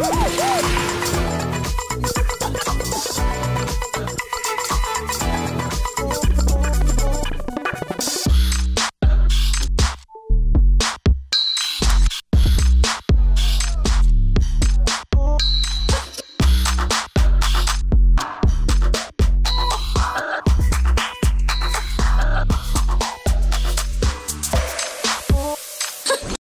Woo!